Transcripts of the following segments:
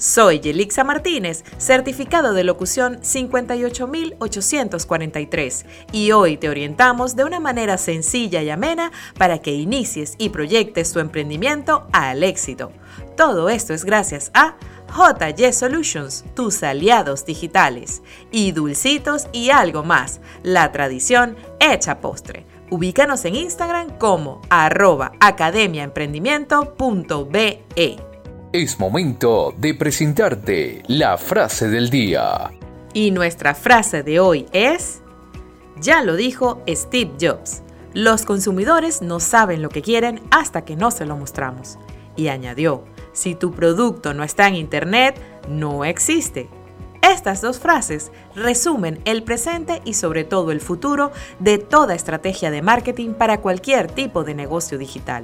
Soy Yelixa Martínez, certificado de locución 58843 y hoy te orientamos de una manera sencilla y amena para que inicies y proyectes tu emprendimiento al éxito. Todo esto es gracias a JY Solutions, tus aliados digitales, y Dulcitos y algo más, la tradición hecha postre. Ubícanos en Instagram como arroba academiaemprendimiento.be. Es momento de presentarte la frase del día. Y nuestra frase de hoy es, ya lo dijo Steve Jobs, los consumidores no saben lo que quieren hasta que no se lo mostramos. Y añadió, si tu producto no está en Internet, no existe. Estas dos frases resumen el presente y sobre todo el futuro de toda estrategia de marketing para cualquier tipo de negocio digital.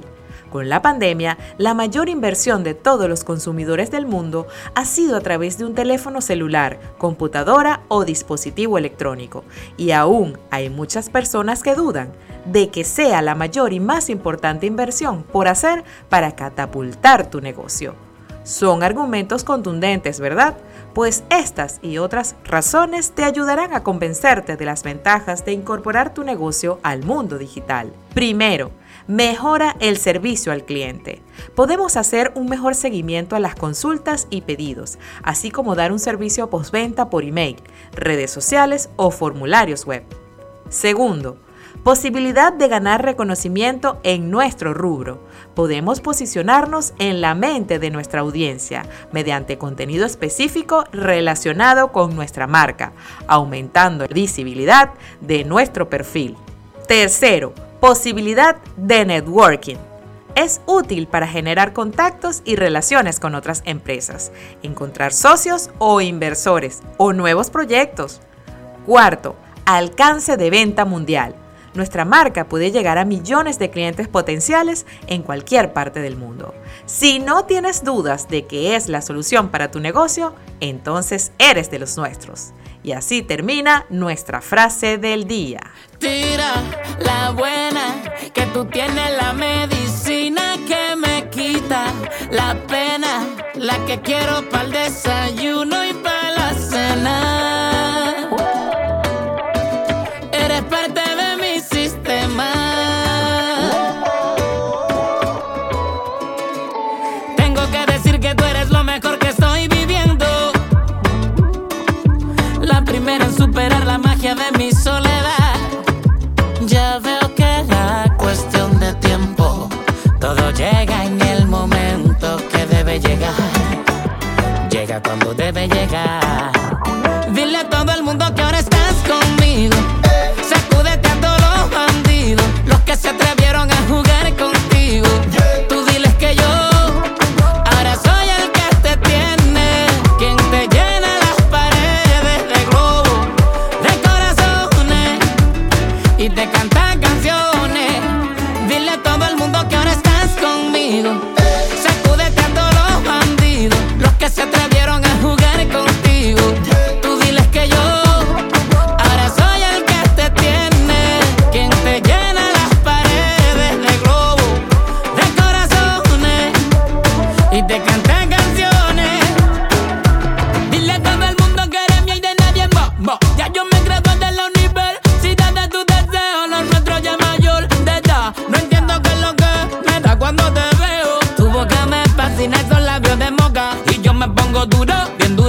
Con la pandemia, la mayor inversión de todos los consumidores del mundo ha sido a través de un teléfono celular, computadora o dispositivo electrónico. Y aún hay muchas personas que dudan de que sea la mayor y más importante inversión por hacer para catapultar tu negocio. Son argumentos contundentes, ¿verdad? Pues estas y otras razones te ayudarán a convencerte de las ventajas de incorporar tu negocio al mundo digital. Primero, mejora el servicio al cliente. Podemos hacer un mejor seguimiento a las consultas y pedidos, así como dar un servicio postventa por email, redes sociales o formularios web. Segundo, posibilidad de ganar reconocimiento en nuestro rubro. Podemos posicionarnos en la mente de nuestra audiencia mediante contenido específico relacionado con nuestra marca, aumentando la visibilidad de nuestro perfil. Tercero, Posibilidad de networking. Es útil para generar contactos y relaciones con otras empresas, encontrar socios o inversores o nuevos proyectos. Cuarto, alcance de venta mundial. Nuestra marca puede llegar a millones de clientes potenciales en cualquier parte del mundo. Si no tienes dudas de que es la solución para tu negocio, entonces eres de los nuestros. Y así termina nuestra frase del día. Tira la buena, que tú tienes la medicina que me quita la pena, la que quiero para el desayuno y para giving me so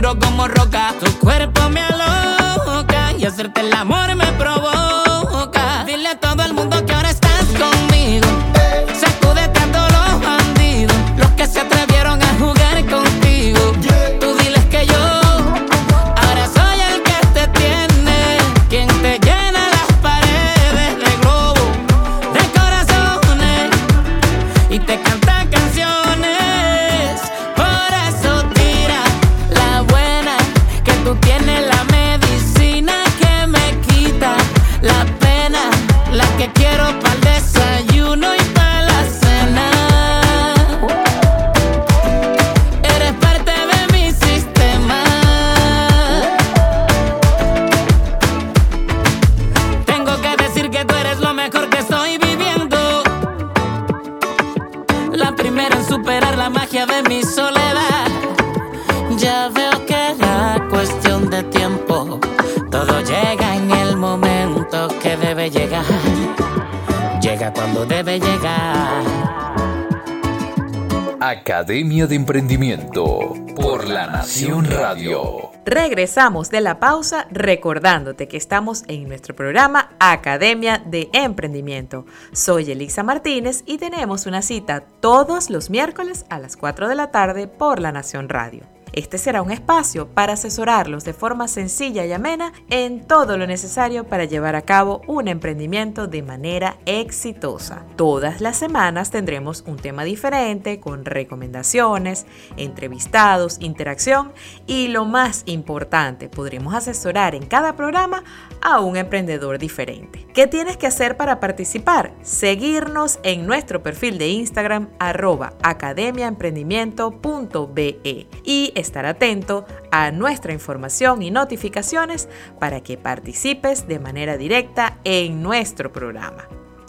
duro como roca. Tu cuerpo me aloca y hacerte el amor me Academia de Emprendimiento por La Nación Radio. Regresamos de la pausa recordándote que estamos en nuestro programa Academia de Emprendimiento. Soy Elisa Martínez y tenemos una cita todos los miércoles a las 4 de la tarde por La Nación Radio. Este será un espacio para asesorarlos de forma sencilla y amena en todo lo necesario para llevar a cabo un emprendimiento de manera exitosa. Todas las semanas tendremos un tema diferente con recomendaciones, entrevistados, interacción y lo más importante, podremos asesorar en cada programa a un emprendedor diferente. ¿Qué tienes que hacer para participar? Seguirnos en nuestro perfil de Instagram arroba academiaemprendimiento.be y estar atento a nuestra información y notificaciones para que participes de manera directa en nuestro programa.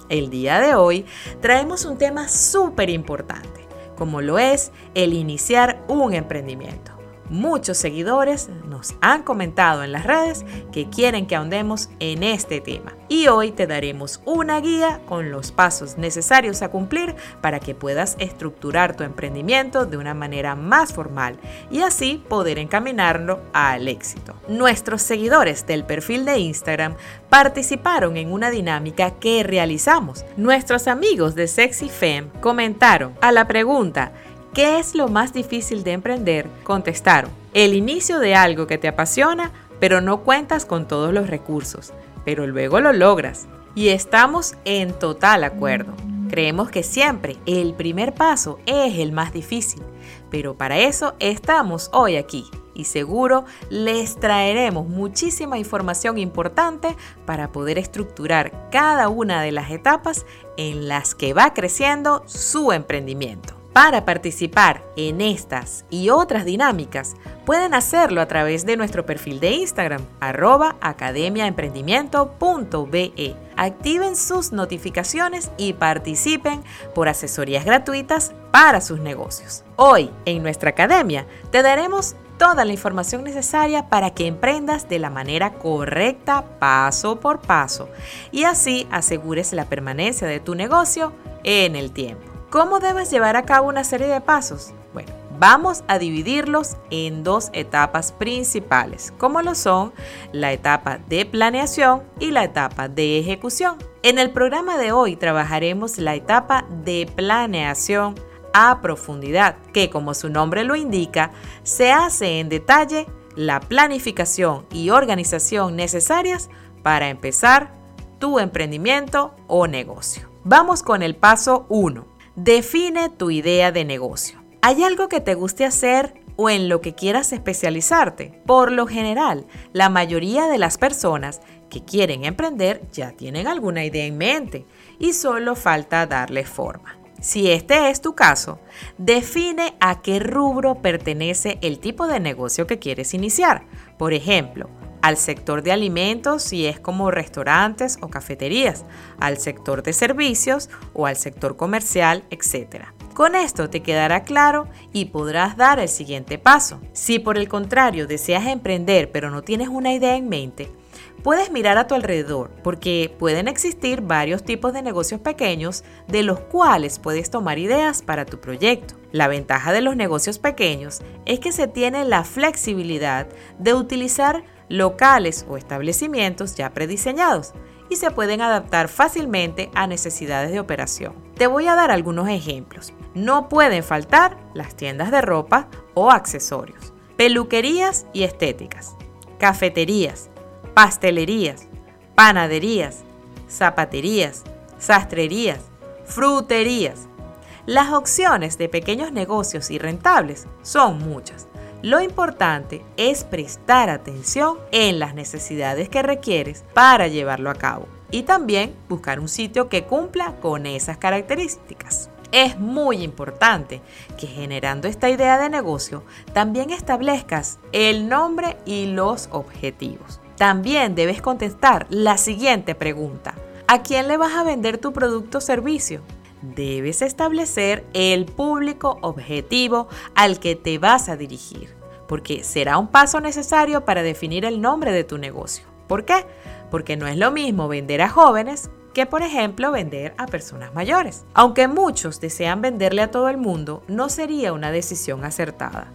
El día de hoy traemos un tema súper importante, como lo es el iniciar un emprendimiento. Muchos seguidores nos han comentado en las redes que quieren que ahondemos en este tema. Y hoy te daremos una guía con los pasos necesarios a cumplir para que puedas estructurar tu emprendimiento de una manera más formal y así poder encaminarlo al éxito. Nuestros seguidores del perfil de Instagram participaron en una dinámica que realizamos. Nuestros amigos de Sexy Femme comentaron a la pregunta ¿Qué es lo más difícil de emprender? Contestaron, el inicio de algo que te apasiona, pero no cuentas con todos los recursos, pero luego lo logras. Y estamos en total acuerdo. Creemos que siempre el primer paso es el más difícil, pero para eso estamos hoy aquí y seguro les traeremos muchísima información importante para poder estructurar cada una de las etapas en las que va creciendo su emprendimiento. Para participar en estas y otras dinámicas, pueden hacerlo a través de nuestro perfil de Instagram, arroba academiaemprendimiento.be. Activen sus notificaciones y participen por asesorías gratuitas para sus negocios. Hoy, en nuestra academia, te daremos toda la información necesaria para que emprendas de la manera correcta paso por paso y así asegures la permanencia de tu negocio en el tiempo. ¿Cómo debes llevar a cabo una serie de pasos? Bueno, vamos a dividirlos en dos etapas principales, como lo son la etapa de planeación y la etapa de ejecución. En el programa de hoy trabajaremos la etapa de planeación a profundidad, que como su nombre lo indica, se hace en detalle la planificación y organización necesarias para empezar tu emprendimiento o negocio. Vamos con el paso 1 Define tu idea de negocio. ¿Hay algo que te guste hacer o en lo que quieras especializarte? Por lo general, la mayoría de las personas que quieren emprender ya tienen alguna idea en mente y solo falta darle forma. Si este es tu caso, define a qué rubro pertenece el tipo de negocio que quieres iniciar. Por ejemplo, al sector de alimentos si es como restaurantes o cafeterías, al sector de servicios o al sector comercial, etc. Con esto te quedará claro y podrás dar el siguiente paso. Si por el contrario deseas emprender pero no tienes una idea en mente, puedes mirar a tu alrededor porque pueden existir varios tipos de negocios pequeños de los cuales puedes tomar ideas para tu proyecto. La ventaja de los negocios pequeños es que se tiene la flexibilidad de utilizar locales o establecimientos ya prediseñados y se pueden adaptar fácilmente a necesidades de operación. Te voy a dar algunos ejemplos. No pueden faltar las tiendas de ropa o accesorios, peluquerías y estéticas, cafeterías, pastelerías, panaderías, zapaterías, sastrerías, fruterías. Las opciones de pequeños negocios y rentables son muchas lo importante es prestar atención en las necesidades que requieres para llevarlo a cabo y también buscar un sitio que cumpla con esas características. Es muy importante que generando esta idea de negocio también establezcas el nombre y los objetivos. También debes contestar la siguiente pregunta. ¿A quién le vas a vender tu producto o servicio? Debes establecer el público objetivo al que te vas a dirigir, porque será un paso necesario para definir el nombre de tu negocio. ¿Por qué? Porque no es lo mismo vender a jóvenes que, por ejemplo, vender a personas mayores. Aunque muchos desean venderle a todo el mundo, no sería una decisión acertada.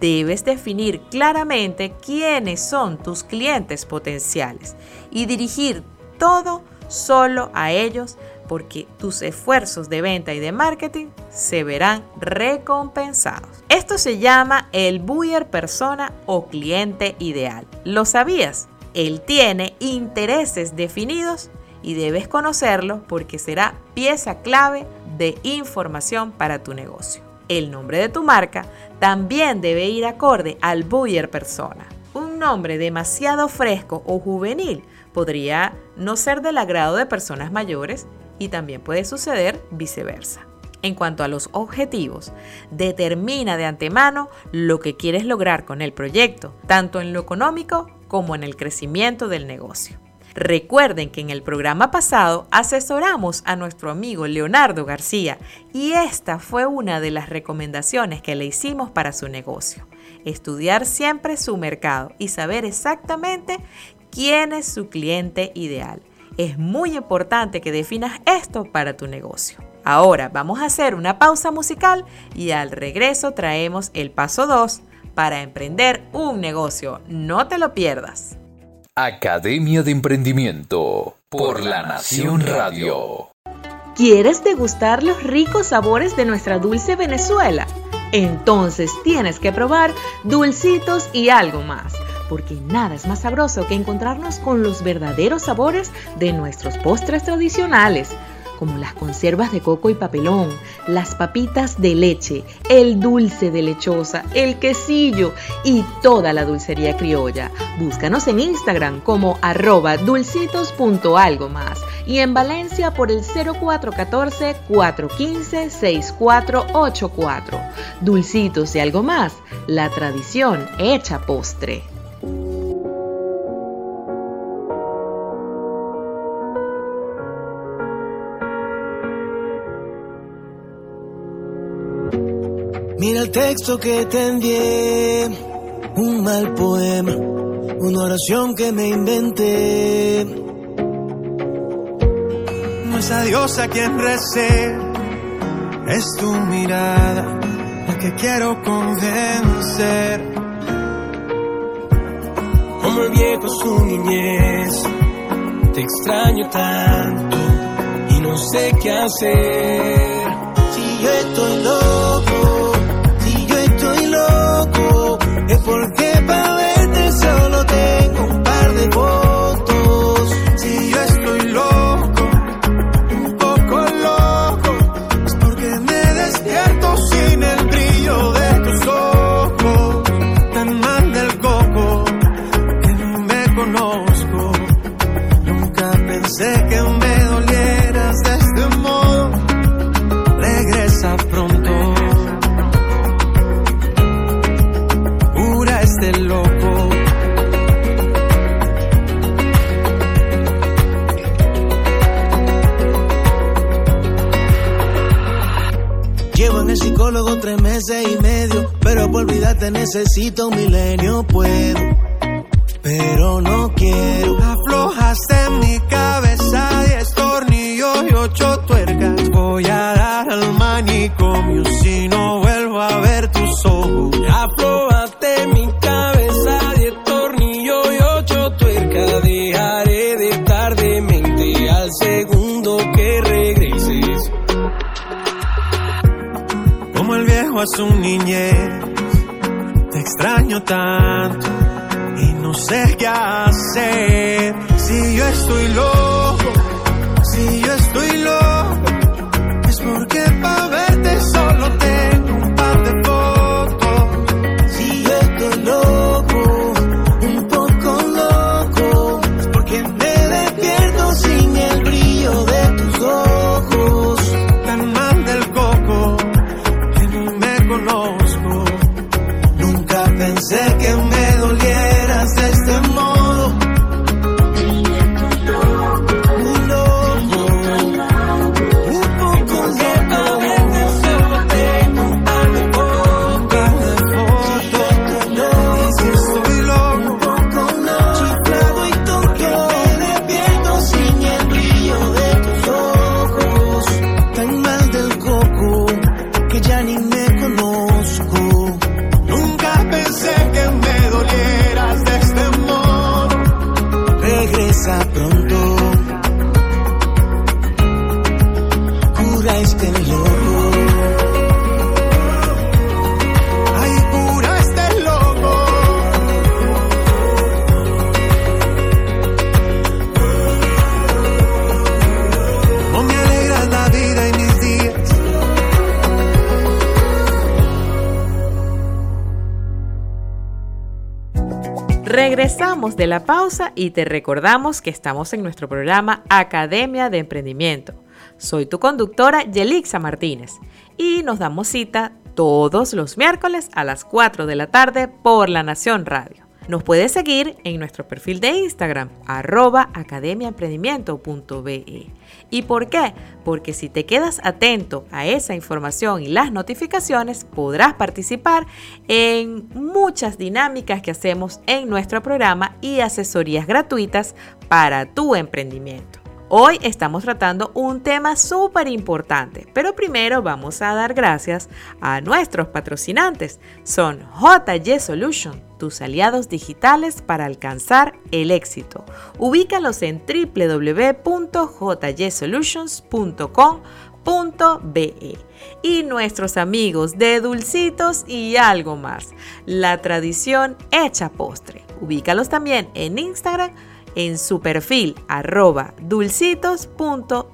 Debes definir claramente quiénes son tus clientes potenciales y dirigir todo solo a ellos porque tus esfuerzos de venta y de marketing se verán recompensados. Esto se llama el buyer persona o cliente ideal. ¿Lo sabías? Él tiene intereses definidos y debes conocerlo porque será pieza clave de información para tu negocio. El nombre de tu marca también debe ir acorde al buyer persona. Un nombre demasiado fresco o juvenil podría no ser del agrado de personas mayores y también puede suceder viceversa. En cuanto a los objetivos, determina de antemano lo que quieres lograr con el proyecto, tanto en lo económico como en el crecimiento del negocio. Recuerden que en el programa pasado asesoramos a nuestro amigo Leonardo García y esta fue una de las recomendaciones que le hicimos para su negocio. Estudiar siempre su mercado y saber exactamente quién es su cliente ideal. Es muy importante que definas esto para tu negocio. Ahora vamos a hacer una pausa musical y al regreso traemos el paso 2 para emprender un negocio. No te lo pierdas. Academia de Emprendimiento por La Nación Radio. ¿Quieres degustar los ricos sabores de nuestra dulce Venezuela? Entonces tienes que probar dulcitos y algo más, porque nada es más sabroso que encontrarnos con los verdaderos sabores de nuestros postres tradicionales como las conservas de coco y papelón, las papitas de leche, el dulce de lechosa, el quesillo y toda la dulcería criolla. Búscanos en Instagram como arroba dulcitos.algo más y en Valencia por el 0414-415-6484. Dulcitos y algo más, la tradición hecha postre. Mira el texto que te envié, un mal poema, una oración que me inventé. No es a Dios a quien recé, es tu mirada la que quiero convencer. Como el viejo su niñez, te extraño tanto y no sé qué hacer. Si yo estoy loco pero por olvidarte necesito un milenio, puedo, pero no quiero. Aflojaste mi cabeza, diez tornillos y ocho tuercas. Voy a dar al manicomio si no vuelvo a ver tus ojos. Aflojaste mi a su niñez. Extraño tanto y no sé qué hacer. Si yo estoy loco, De la pausa y te recordamos que estamos en nuestro programa Academia de Emprendimiento. Soy tu conductora Yelixa Martínez y nos damos cita todos los miércoles a las 4 de la tarde por La Nación Radio. Nos puedes seguir en nuestro perfil de Instagram, arroba academiaemprendimiento.be. ¿Y por qué? Porque si te quedas atento a esa información y las notificaciones, podrás participar en muchas dinámicas que hacemos en nuestro programa y asesorías gratuitas para tu emprendimiento. Hoy estamos tratando un tema súper importante, pero primero vamos a dar gracias a nuestros patrocinantes. Son JY Solution, tus aliados digitales para alcanzar el éxito. Ubícalos en www.jysolutions.com.be y nuestros amigos de Dulcitos y algo más, la tradición hecha postre. Ubícalos también en Instagram en su perfil arroba dulcitos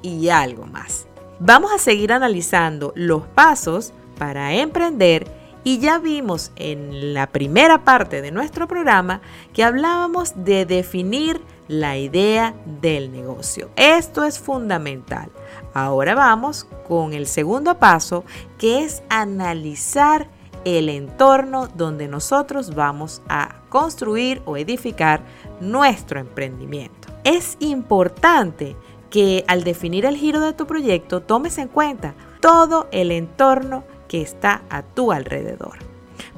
y algo más. Vamos a seguir analizando los pasos para emprender y ya vimos en la primera parte de nuestro programa que hablábamos de definir la idea del negocio. Esto es fundamental. Ahora vamos con el segundo paso que es analizar el entorno donde nosotros vamos a construir o edificar nuestro emprendimiento. Es importante que al definir el giro de tu proyecto tomes en cuenta todo el entorno que está a tu alrededor.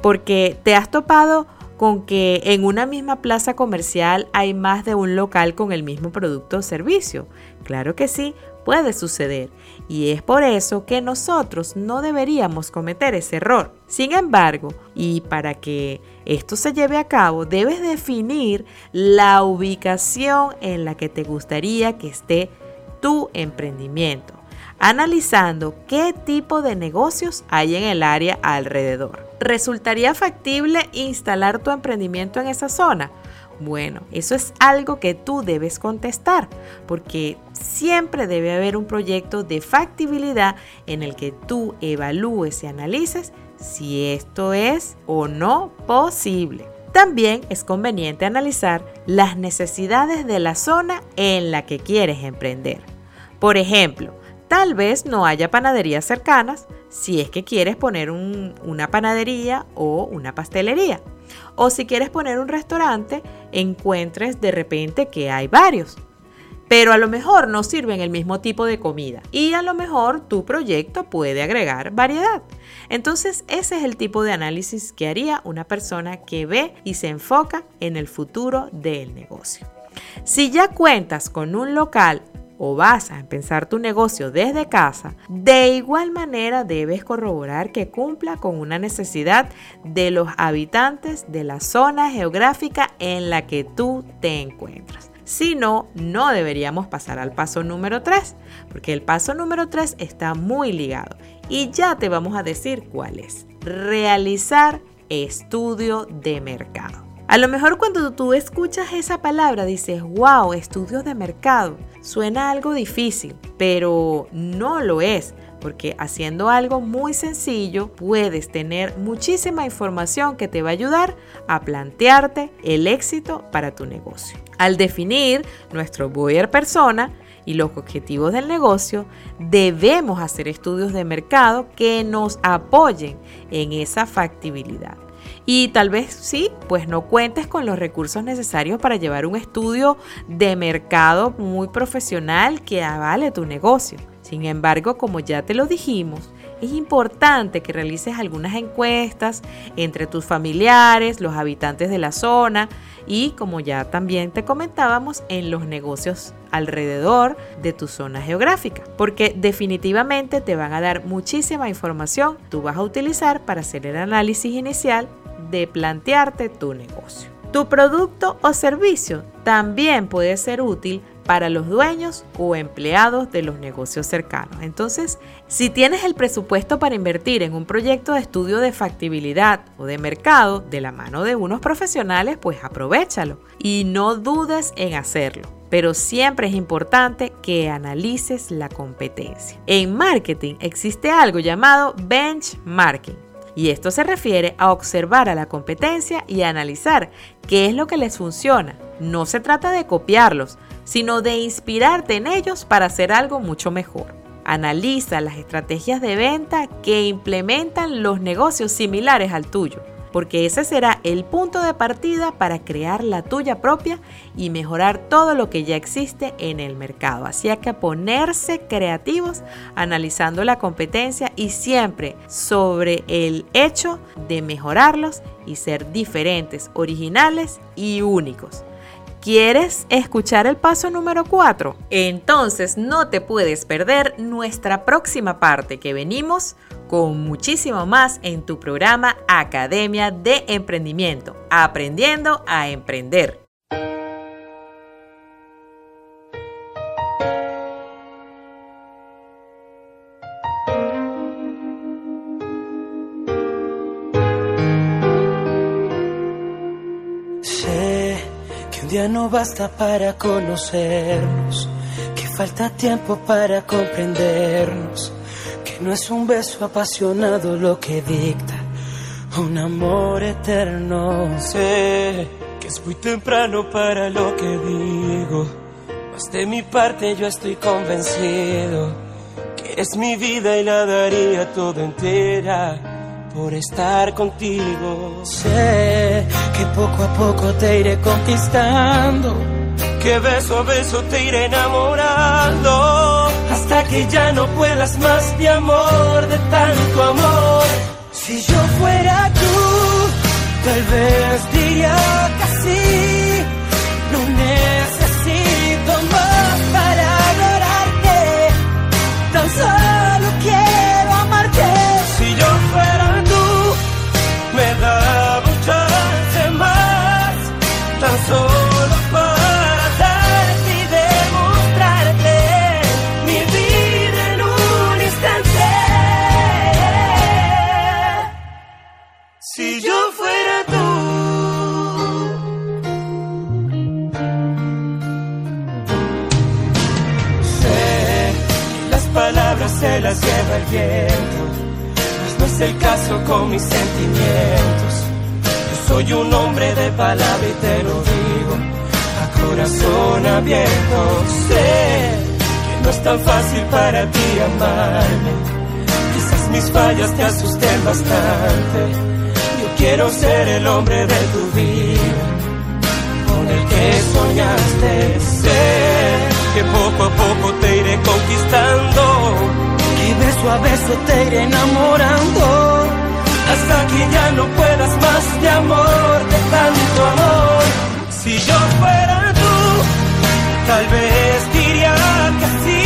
Porque te has topado con que en una misma plaza comercial hay más de un local con el mismo producto o servicio. Claro que sí, puede suceder. Y es por eso que nosotros no deberíamos cometer ese error. Sin embargo, y para que esto se lleve a cabo, debes definir la ubicación en la que te gustaría que esté tu emprendimiento, analizando qué tipo de negocios hay en el área alrededor. ¿Resultaría factible instalar tu emprendimiento en esa zona? Bueno, eso es algo que tú debes contestar, porque siempre debe haber un proyecto de factibilidad en el que tú evalúes y analices si esto es o no posible. También es conveniente analizar las necesidades de la zona en la que quieres emprender. Por ejemplo, tal vez no haya panaderías cercanas si es que quieres poner una panadería o una pastelería. O si quieres poner un restaurante, encuentres de repente que hay varios. Pero a lo mejor no sirven el mismo tipo de comida y a lo mejor tu proyecto puede agregar variedad. Entonces ese es el tipo de análisis que haría una persona que ve y se enfoca en el futuro del negocio. Si ya cuentas con un local o vas a empezar tu negocio desde casa, de igual manera debes corroborar que cumpla con una necesidad de los habitantes de la zona geográfica en la que tú te encuentras. Si no, no deberíamos pasar al paso número 3, porque el paso número 3 está muy ligado y ya te vamos a decir cuál es. Realizar estudio de mercado. A lo mejor cuando tú escuchas esa palabra dices, wow, estudios de mercado. Suena algo difícil, pero no lo es, porque haciendo algo muy sencillo puedes tener muchísima información que te va a ayudar a plantearte el éxito para tu negocio. Al definir nuestro buyer persona, y los objetivos del negocio, debemos hacer estudios de mercado que nos apoyen en esa factibilidad. Y tal vez sí, pues no cuentes con los recursos necesarios para llevar un estudio de mercado muy profesional que avale tu negocio. Sin embargo, como ya te lo dijimos, es importante que realices algunas encuestas entre tus familiares, los habitantes de la zona y, como ya también te comentábamos, en los negocios alrededor de tu zona geográfica, porque definitivamente te van a dar muchísima información tú vas a utilizar para hacer el análisis inicial de plantearte tu negocio. Tu producto o servicio también puede ser útil para los dueños o empleados de los negocios cercanos. Entonces, si tienes el presupuesto para invertir en un proyecto de estudio de factibilidad o de mercado de la mano de unos profesionales, pues aprovechalo y no dudes en hacerlo. Pero siempre es importante que analices la competencia. En marketing existe algo llamado benchmarking. Y esto se refiere a observar a la competencia y analizar qué es lo que les funciona. No se trata de copiarlos, sino de inspirarte en ellos para hacer algo mucho mejor. Analiza las estrategias de venta que implementan los negocios similares al tuyo, porque ese será el punto de partida para crear la tuya propia y mejorar todo lo que ya existe en el mercado. Así que ponerse creativos analizando la competencia y siempre sobre el hecho de mejorarlos y ser diferentes, originales y únicos. ¿Quieres escuchar el paso número 4? Entonces no te puedes perder nuestra próxima parte que venimos con muchísimo más en tu programa Academia de Emprendimiento, aprendiendo a emprender. No basta para conocernos, que falta tiempo para comprendernos, que no es un beso apasionado lo que dicta un amor eterno. Sé que es muy temprano para lo que digo, mas de mi parte yo estoy convencido que es mi vida y la daría toda entera por estar contigo. Sé que poco a poco te iré conquistando, que beso a beso te iré enamorando, hasta que ya no puedas más de amor, de tanto amor. Si yo fuera tú, tal vez diría que no se las lleva el viento, mas no es el caso con mis sentimientos soy un hombre de palabra y te lo digo a corazón abierto. Sé que no es tan fácil para ti amarme. Quizás mis fallas te asusten bastante. Yo quiero ser el hombre de tu vida, con el que soñaste. Sé que poco a poco te iré conquistando, que beso a beso te iré enamorando hasta que ya no puedas más de amor, de tanto amor. Si yo fuera tú, tal vez diría que sí,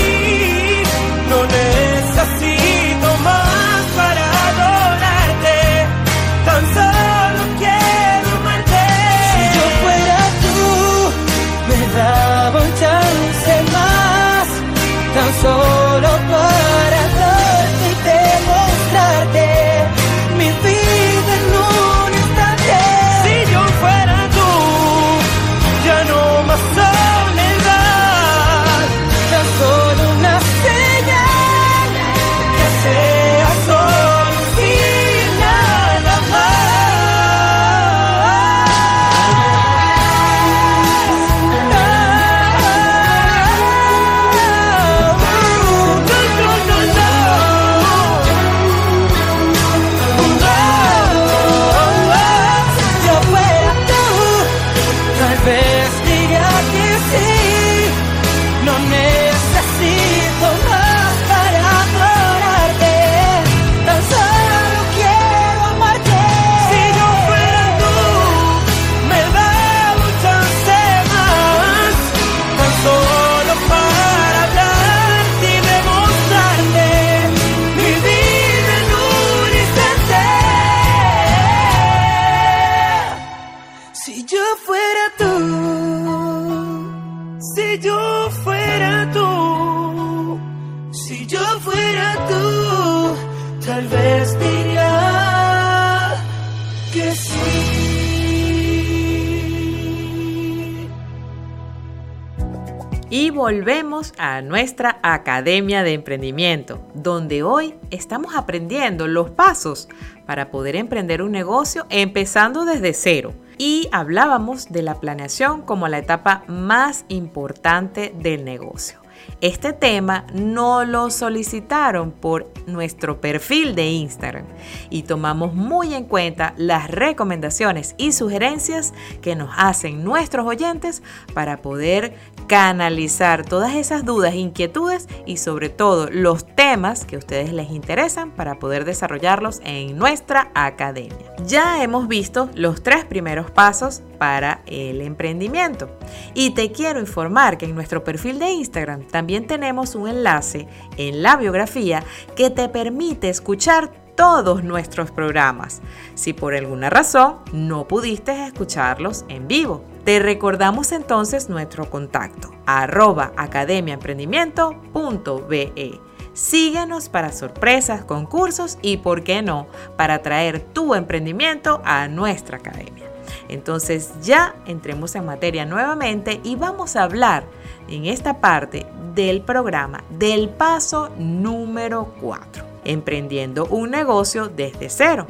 volvemos a nuestra Academia de Emprendimiento, donde hoy estamos aprendiendo los pasos para poder emprender un negocio empezando desde cero. Y hablábamos de la planeación como la etapa más importante del negocio. Este tema no lo solicitaron por nuestro perfil de Instagram y tomamos muy en cuenta las recomendaciones y sugerencias que nos hacen nuestros oyentes para poder canalizar todas esas dudas, inquietudes y sobre todo los temas que a ustedes les interesan para poder desarrollarlos en nuestra academia. Ya hemos visto los tres primeros pasos para el emprendimiento y te quiero informar que en nuestro perfil de Instagram también tenemos un enlace en la biografía que te permite escuchar todos nuestros programas, si por alguna razón no pudiste escucharlos en vivo. Te recordamos entonces nuestro contacto, arroba academiaemprendimiento.be. Síguenos para sorpresas, concursos y, por qué no, para traer tu emprendimiento a nuestra academia. Entonces ya entremos en materia nuevamente y vamos a hablar en esta parte del programa del paso número 4, emprendiendo un negocio desde cero.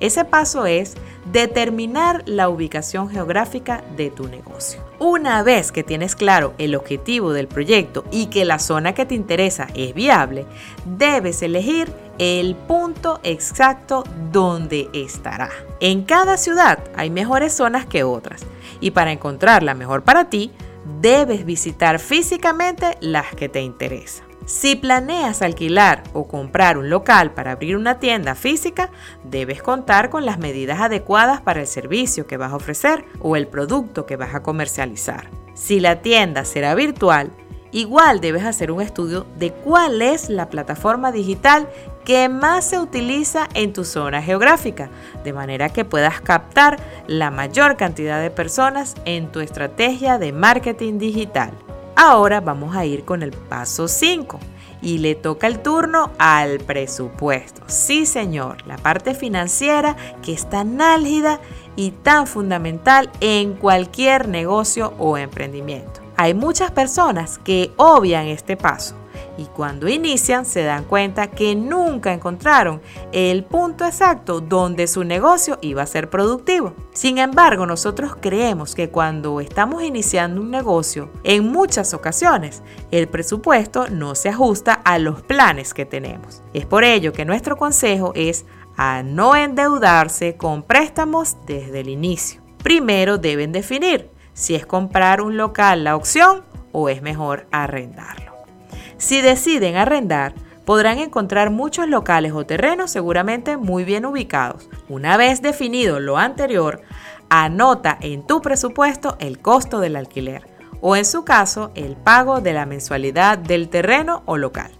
Ese paso es determinar la ubicación geográfica de tu negocio. Una vez que tienes claro el objetivo del proyecto y que la zona que te interesa es viable, debes elegir el punto exacto donde estará. En cada ciudad hay mejores zonas que otras y para encontrar la mejor para ti, debes visitar físicamente las que te interesan. Si planeas alquilar o comprar un local para abrir una tienda física, debes contar con las medidas adecuadas para el servicio que vas a ofrecer o el producto que vas a comercializar. Si la tienda será virtual, igual debes hacer un estudio de cuál es la plataforma digital que más se utiliza en tu zona geográfica, de manera que puedas captar la mayor cantidad de personas en tu estrategia de marketing digital. Ahora vamos a ir con el paso 5 y le toca el turno al presupuesto. Sí, señor, la parte financiera que es tan álgida y tan fundamental en cualquier negocio o emprendimiento. Hay muchas personas que obvian este paso y cuando inician se dan cuenta que nunca encontraron el punto exacto donde su negocio iba a ser productivo. Sin embargo, nosotros creemos que cuando estamos iniciando un negocio, en muchas ocasiones el presupuesto no se ajusta a los planes que tenemos. Es por ello que nuestro consejo es a no endeudarse con préstamos desde el inicio. Primero deben definir si es comprar un local la opción o es mejor arrendarlo. Si deciden arrendar, podrán encontrar muchos locales o terrenos seguramente muy bien ubicados. Una vez definido lo anterior, anota en tu presupuesto el costo del alquiler o en su caso el pago de la mensualidad del terreno o local.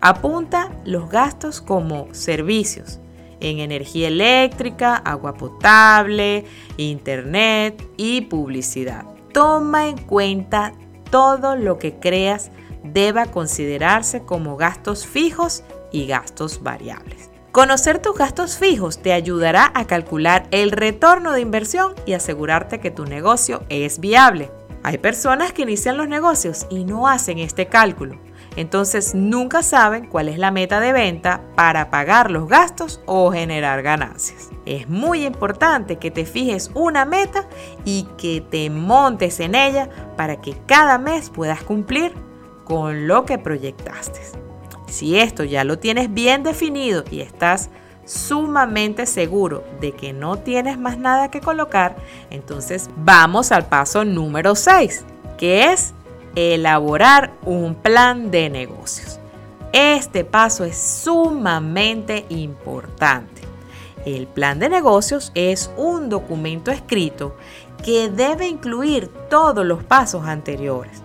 Apunta los gastos como servicios en energía eléctrica, agua potable, internet y publicidad. Toma en cuenta todo lo que creas deba considerarse como gastos fijos y gastos variables. Conocer tus gastos fijos te ayudará a calcular el retorno de inversión y asegurarte que tu negocio es viable. Hay personas que inician los negocios y no hacen este cálculo, entonces nunca saben cuál es la meta de venta para pagar los gastos o generar ganancias. Es muy importante que te fijes una meta y que te montes en ella para que cada mes puedas cumplir con lo que proyectaste. Si esto ya lo tienes bien definido y estás sumamente seguro de que no tienes más nada que colocar, entonces vamos al paso número 6, que es elaborar un plan de negocios. Este paso es sumamente importante. El plan de negocios es un documento escrito que debe incluir todos los pasos anteriores.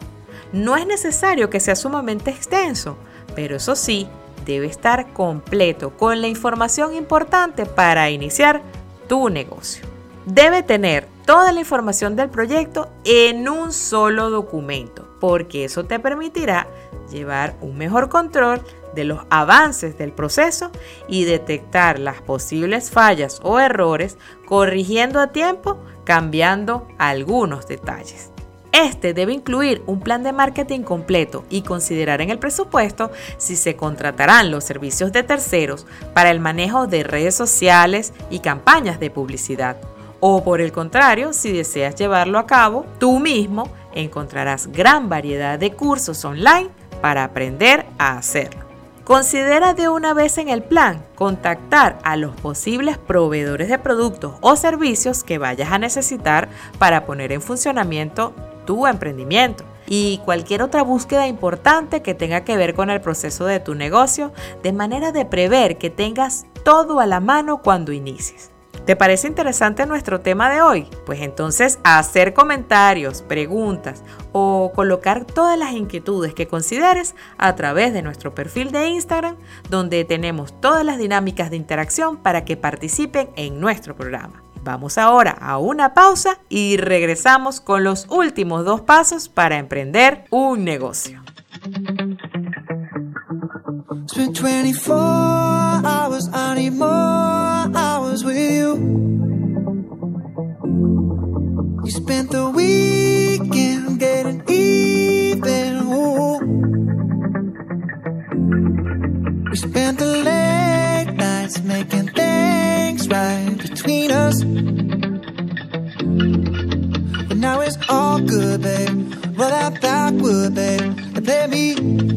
No es necesario que sea sumamente extenso, pero eso sí, debe estar completo con la información importante para iniciar tu negocio. Debe tener toda la información del proyecto en un solo documento, porque eso te permitirá llevar un mejor control de los avances del proceso y detectar las posibles fallas o errores, corrigiendo a tiempo, cambiando algunos detalles. Este debe incluir un plan de marketing completo y considerar en el presupuesto si se contratarán los servicios de terceros para el manejo de redes sociales y campañas de publicidad. O por el contrario, si deseas llevarlo a cabo tú mismo, encontrarás gran variedad de cursos online para aprender a hacerlo. Considera de una vez en el plan contactar a los posibles proveedores de productos o servicios que vayas a necesitar para poner en funcionamiento tu emprendimiento y cualquier otra búsqueda importante que tenga que ver con el proceso de tu negocio, de manera de prever que tengas todo a la mano cuando inicies. ¿Te parece interesante nuestro tema de hoy? Pues entonces hacer comentarios, preguntas o colocar todas las inquietudes que consideres a través de nuestro perfil de Instagram, donde tenemos todas las dinámicas de interacción para que participen en nuestro programa. Vamos ahora a una pausa y regresamos con los últimos dos pasos para emprender un negocio. With you. You spent the weekend getting even. Ooh. We spent the late nights making things right between us. But now it's all good, babe. Roll that backward, babe, and play me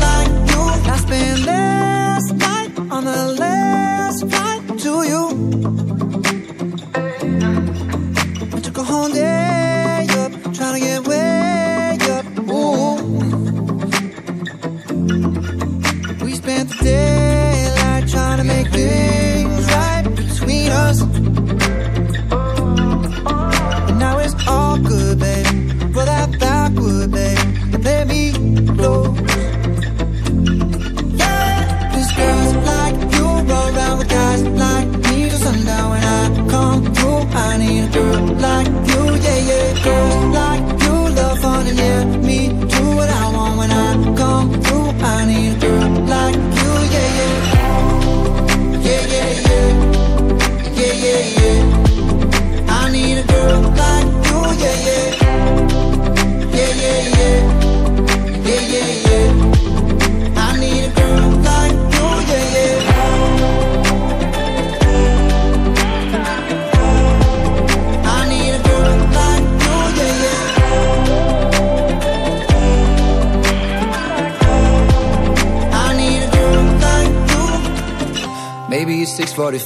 on the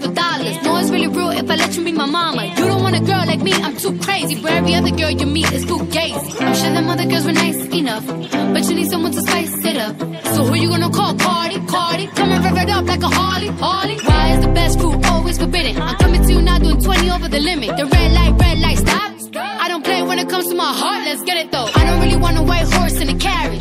for dollars. No, it's really real if I let you be my mama. You don't want a girl like me, I'm too crazy. Where every other girl you meet is too gazy. I'm sure them other girls were nice enough, but you need someone to spice it up. So who you gonna call? Cardi, Cardi. Come and rev it up like a Harley, Harley. Why is the best food always forbidden? I'm coming to you now doing 20 over the limit. The red light, red light, stop. I don't play when it comes to my heart, let's get it though. I don't really want a white horse in a carriage.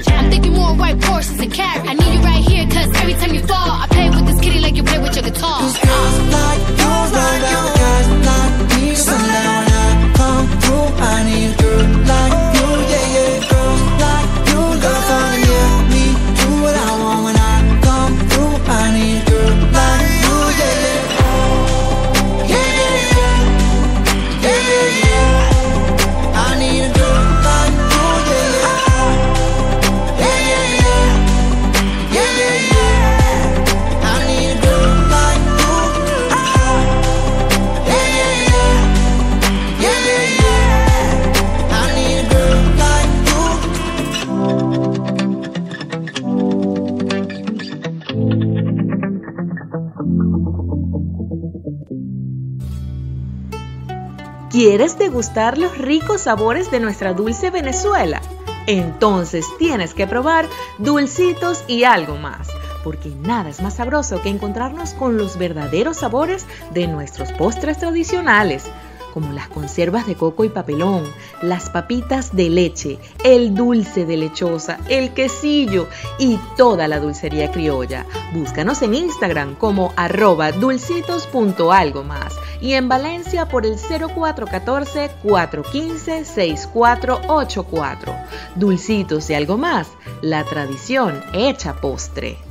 ¿Quieres degustar los ricos sabores de nuestra dulce Venezuela? Entonces tienes que probar dulcitos y algo más, porque nada es más sabroso que encontrarnos con los verdaderos sabores de nuestros postres tradicionales como las conservas de coco y papelón, las papitas de leche, el dulce de lechosa, el quesillo y toda la dulcería criolla. Búscanos en Instagram como arroba dulcitos.algo más y en Valencia por el 0414-415-6484. Dulcitos y algo más, la tradición hecha postre.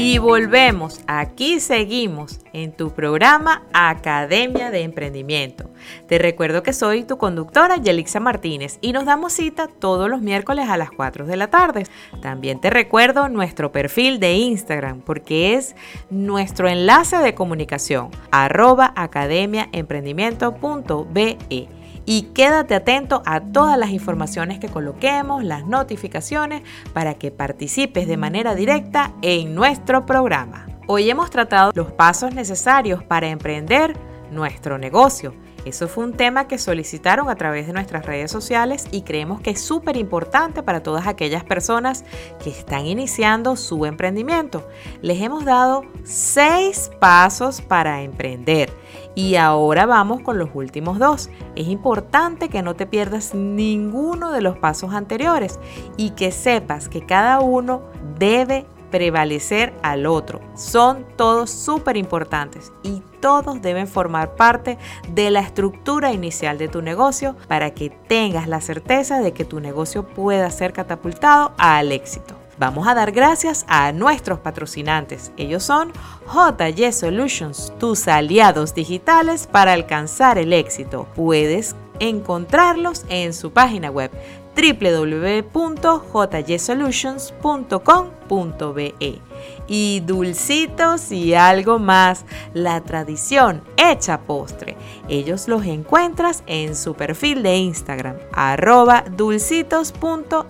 Y volvemos, aquí seguimos en tu programa Academia de Emprendimiento. Te recuerdo que soy tu conductora Yelixa Martínez y nos damos cita todos los miércoles a las 4 de la tarde. También te recuerdo nuestro perfil de Instagram porque es nuestro enlace de comunicación arroba academiaemprendimiento.be y quédate atento a todas las informaciones que coloquemos, las notificaciones, para que participes de manera directa en nuestro programa. Hoy hemos tratado los pasos necesarios para emprender nuestro negocio. Eso fue un tema que solicitaron a través de nuestras redes sociales y creemos que es súper importante para todas aquellas personas que están iniciando su emprendimiento. Les hemos dado seis pasos para emprender y ahora vamos con los últimos dos. Es importante que no te pierdas ninguno de los pasos anteriores y que sepas que cada uno debe prevalecer al otro. Son todos súper importantes y todos deben formar parte de la estructura inicial de tu negocio para que tengas la certeza de que tu negocio pueda ser catapultado al éxito. Vamos a dar gracias a nuestros patrocinantes. Ellos son JY Solutions, tus aliados digitales para alcanzar el éxito. Puedes encontrarlos en su página web www.jsolutions.com.be y dulcitos y algo más, la tradición hecha postre. Ellos los encuentras en su perfil de Instagram, arroba dulcitos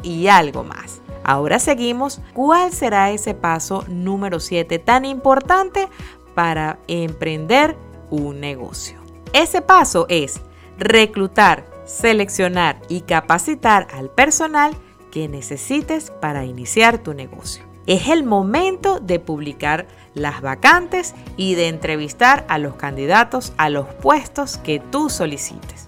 y algo más. Ahora seguimos. ¿Cuál será ese paso número 7 tan importante para emprender un negocio? Ese paso es reclutar, seleccionar y capacitar al personal que necesites para iniciar tu negocio. Es el momento de publicar las vacantes y de entrevistar a los candidatos a los puestos que tú solicites.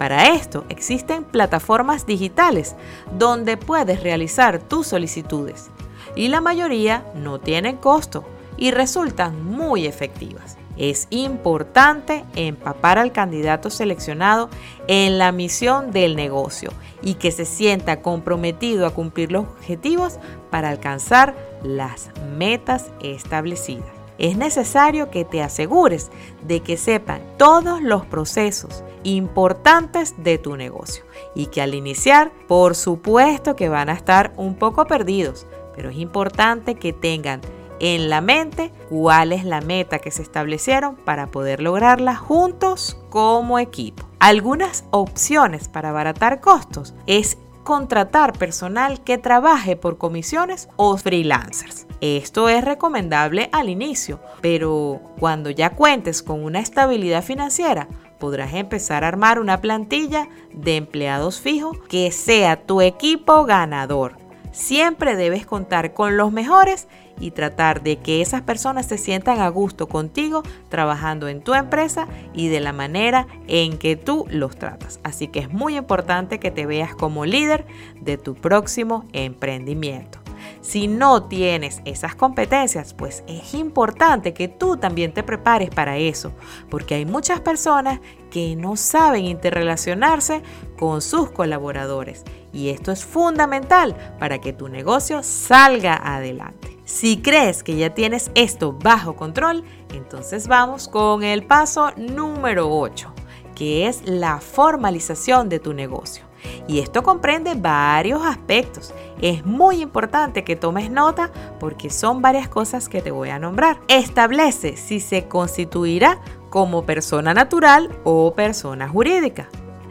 Para esto existen plataformas digitales donde puedes realizar tus solicitudes y la mayoría no tienen costo y resultan muy efectivas. Es importante empapar al candidato seleccionado en la misión del negocio y que se sienta comprometido a cumplir los objetivos para alcanzar las metas establecidas es necesario que te asegures de que sepan todos los procesos importantes de tu negocio y que al iniciar, por supuesto que van a estar un poco perdidos, pero es importante que tengan en la mente cuál es la meta que se establecieron para poder lograrla juntos como equipo. Algunas opciones para abaratar costos es contratar personal que trabaje por comisiones o freelancers. Esto es recomendable al inicio, pero cuando ya cuentes con una estabilidad financiera, podrás empezar a armar una plantilla de empleados fijos que sea tu equipo ganador. Siempre debes contar con los mejores y tratar de que esas personas se sientan a gusto contigo trabajando en tu empresa y de la manera en que tú los tratas. Así que es muy importante que te veas como líder de tu próximo emprendimiento. Si no tienes esas competencias, pues es importante que tú también te prepares para eso, porque hay muchas personas que no saben interrelacionarse con sus colaboradores y esto es fundamental para que tu negocio salga adelante. Si crees que ya tienes esto bajo control, entonces vamos con el paso número 8, que es la formalización de tu negocio. Y esto comprende varios aspectos. Es muy importante que tomes nota porque son varias cosas que te voy a nombrar. Establece si se constituirá como persona natural o persona jurídica.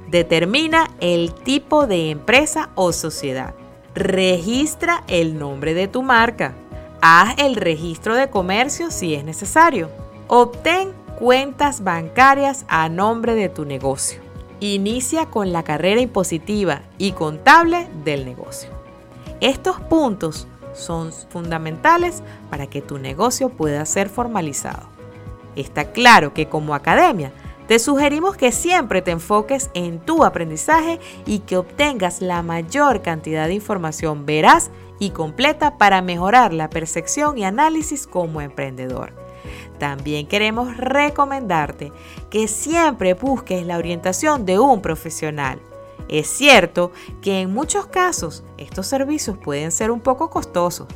Determina el tipo de empresa o sociedad. Registra el nombre de tu marca. Haz el registro de comercio si es necesario. Obtén cuentas bancarias a nombre de tu negocio. Inicia con la carrera impositiva y contable del negocio. Estos puntos son fundamentales para que tu negocio pueda ser formalizado. Está claro que como academia te sugerimos que siempre te enfoques en tu aprendizaje y que obtengas la mayor cantidad de información veraz y completa para mejorar la percepción y análisis como emprendedor. También queremos recomendarte que siempre busques la orientación de un profesional. Es cierto que en muchos casos estos servicios pueden ser un poco costosos,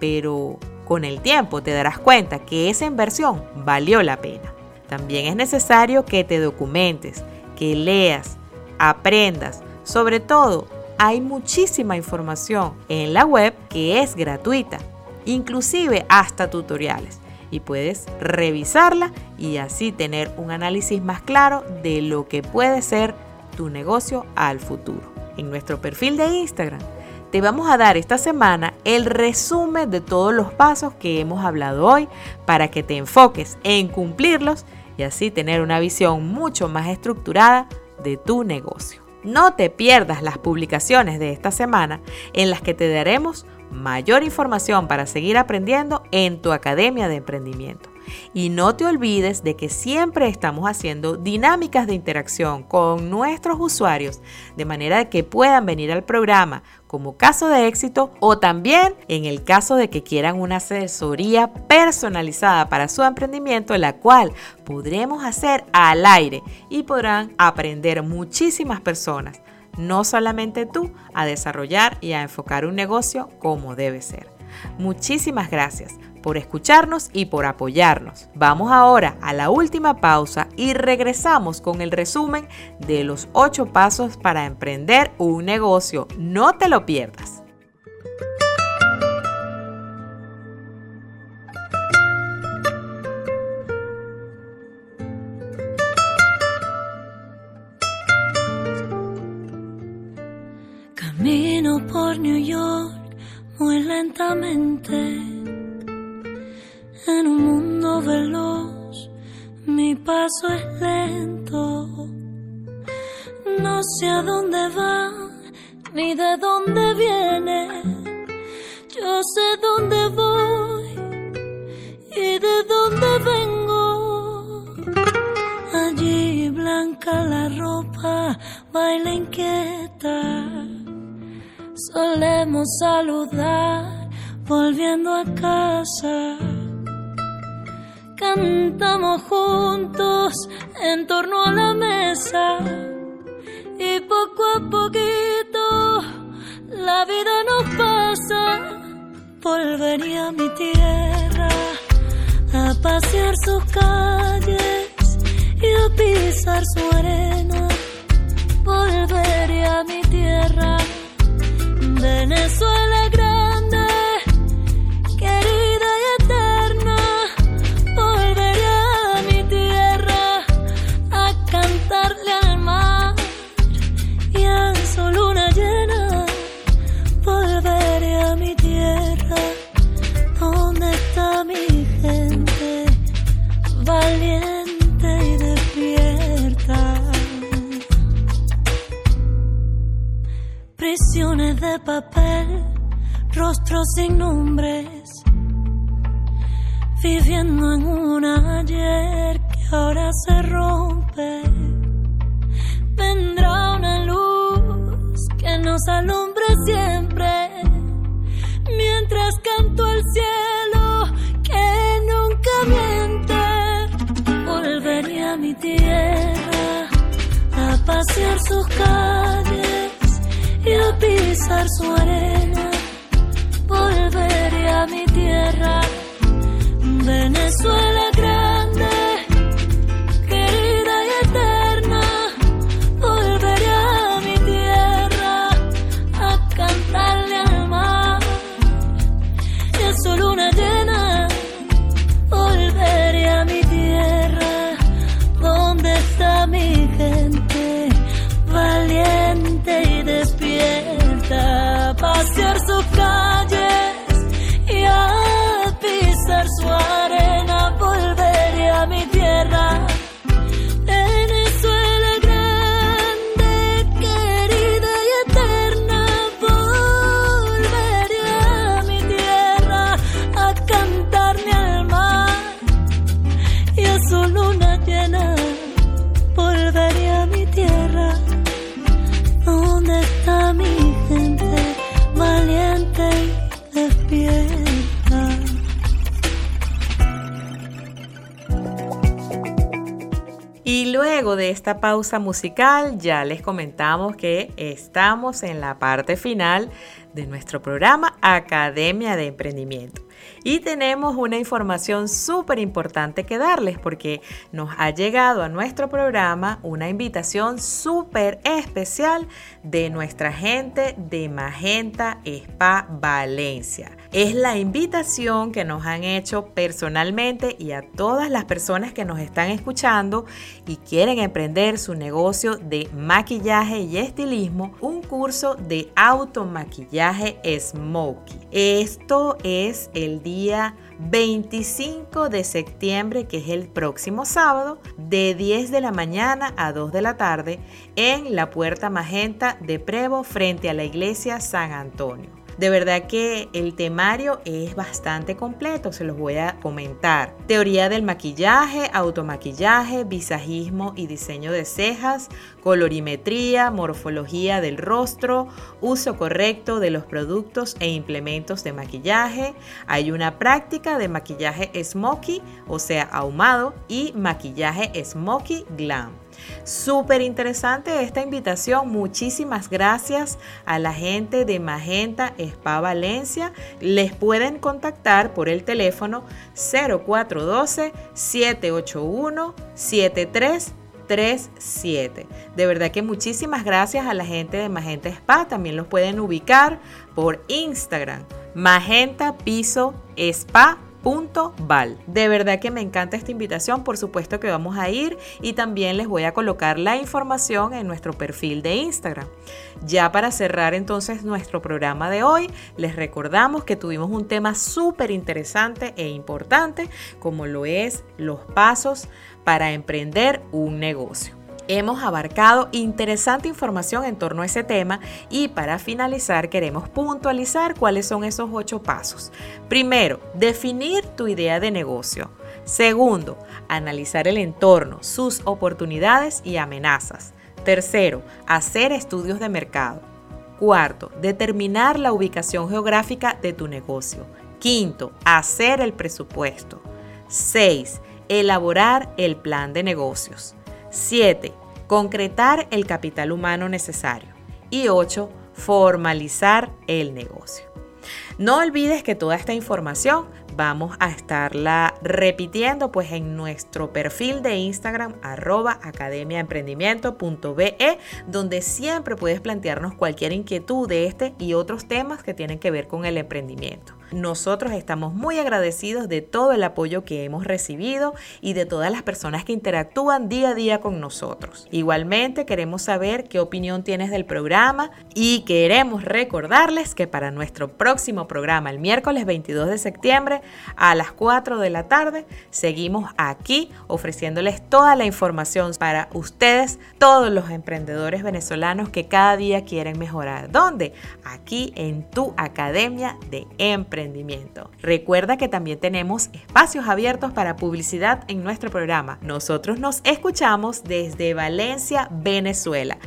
pero con el tiempo te darás cuenta que esa inversión valió la pena. También es necesario que te documentes, que leas, aprendas. Sobre todo, hay muchísima información en la web que es gratuita, inclusive hasta tutoriales y puedes revisarla y así tener un análisis más claro de lo que puede ser tu negocio al futuro. En nuestro perfil de Instagram te vamos a dar esta semana el resumen de todos los pasos que hemos hablado hoy para que te enfoques en cumplirlos y así tener una visión mucho más estructurada de tu negocio. No te pierdas las publicaciones de esta semana en las que te daremos mayor información para seguir aprendiendo en tu Academia de Emprendimiento. Y no te olvides de que siempre estamos haciendo dinámicas de interacción con nuestros usuarios de manera que puedan venir al programa como caso de éxito o también en el caso de que quieran una asesoría personalizada para su emprendimiento, la cual podremos hacer al aire y podrán aprender muchísimas personas no solamente tú, a desarrollar y a enfocar un negocio como debe ser. Muchísimas gracias por escucharnos y por apoyarnos. Vamos ahora a la última pausa y regresamos con el resumen de los 8 pasos para emprender un negocio. No te lo pierdas. New York muy lentamente. En un mundo veloz, mi paso es lento. No sé a dónde va, ni de dónde viene. Yo sé dónde voy y de dónde vengo. Allí blanca la ropa, baila inquieta solemos saludar volviendo a casa. Cantamos juntos en torno a la mesa y poco a poquito la vida nos pasa. Volvería a mi tierra a pasear sus calles y a pisar su arena. Volvería a mi tierra Venezuela Prisiones de papel, rostros sin nombres, viviendo en un ayer que ahora se rompe. Vendrá una luz que nos alumbre siempre, mientras canto al cielo que nunca miente. Volveré a mi tierra a pasear sus calles su arena volveré a mi tierra, Venezuela grande, luego de esta pausa musical ya les comentamos que estamos en la parte final de nuestro programa Academia de Emprendimiento. Y tenemos una información súper importante que darles porque nos ha llegado a nuestro programa una invitación súper especial de nuestra gente de Magenta Spa Valencia. Es la invitación que nos han hecho personalmente y a todas las personas que nos están escuchando y quieren emprender su negocio de maquillaje y estilismo, un curso de automaquillaje Smokey. Esto es el día 25 de septiembre, que es el próximo sábado, de 10 de la mañana a 2 de la tarde, en la Puerta Magenta de Prevo, frente a la iglesia San Antonio. De verdad que el temario es bastante completo, se los voy a comentar. Teoría del maquillaje, automaquillaje, visajismo y diseño de cejas, colorimetría, morfología del rostro, uso correcto de los productos e implementos de maquillaje. Hay una práctica de maquillaje smoky, o sea, ahumado, y maquillaje smoky glam. Súper interesante esta invitación. Muchísimas gracias a la gente de Magenta Spa Valencia. Les pueden contactar por el teléfono 0412 781 7337. De verdad que muchísimas gracias a la gente de Magenta Spa. También los pueden ubicar por Instagram. Magenta Piso Spa Val. De verdad que me encanta esta invitación, por supuesto que vamos a ir y también les voy a colocar la información en nuestro perfil de Instagram. Ya para cerrar entonces nuestro programa de hoy, les recordamos que tuvimos un tema súper interesante e importante como lo es los pasos para emprender un negocio. Hemos abarcado interesante información en torno a ese tema y para finalizar queremos puntualizar cuáles son esos ocho pasos. Primero, definir tu idea de negocio. Segundo, analizar el entorno, sus oportunidades y amenazas. Tercero, hacer estudios de mercado. Cuarto, determinar la ubicación geográfica de tu negocio. Quinto, hacer el presupuesto. Seis, elaborar el plan de negocios. 7. Concretar el capital humano necesario. Y 8. Formalizar el negocio. No olvides que toda esta información vamos a estarla repitiendo pues en nuestro perfil de Instagram arroba academiaemprendimiento.be donde siempre puedes plantearnos cualquier inquietud de este y otros temas que tienen que ver con el emprendimiento. Nosotros estamos muy agradecidos de todo el apoyo que hemos recibido y de todas las personas que interactúan día a día con nosotros. Igualmente queremos saber qué opinión tienes del programa y queremos recordarles que para nuestro próximo programa el miércoles 22 de septiembre a las 4 de la tarde seguimos aquí ofreciéndoles toda la información para ustedes, todos los emprendedores venezolanos que cada día quieren mejorar. ¿Dónde? Aquí en tu Academia de Emprendimiento Recuerda que también tenemos espacios abiertos para publicidad en nuestro programa. Nosotros nos escuchamos desde Valencia, Venezuela.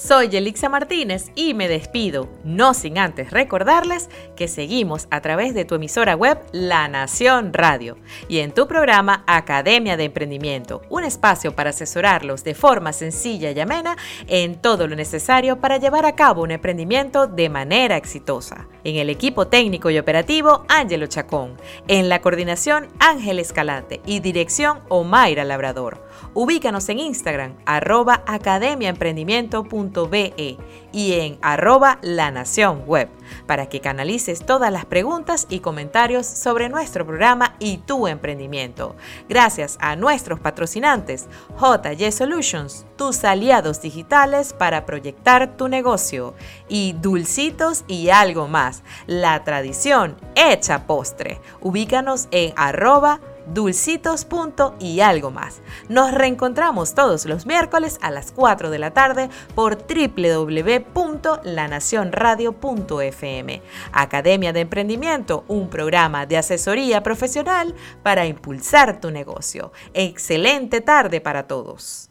Soy Yelixa Martínez y me despido, no sin antes recordarles que seguimos a través de tu emisora web La Nación Radio y en tu programa Academia de Emprendimiento, un espacio para asesorarlos de forma sencilla y amena en todo lo necesario para llevar a cabo un emprendimiento de manera exitosa. En el equipo técnico y operativo, Ángelo Chacón. En la coordinación, Ángel Escalante y dirección, Omaira Labrador. Ubícanos en Instagram, arroba academiaemprendimiento.be y en arroba la nación web para que canalices todas las preguntas y comentarios sobre nuestro programa y tu emprendimiento. Gracias a nuestros patrocinantes JY Solutions, tus aliados digitales para proyectar tu negocio y Dulcitos y algo más, la tradición hecha postre. Ubícanos en arroba dulcitos. y algo más. Nos reencontramos todos los miércoles a las 4 de la tarde por www.lanacionradio.fm. Academia de Emprendimiento, un programa de asesoría profesional para impulsar tu negocio. Excelente tarde para todos.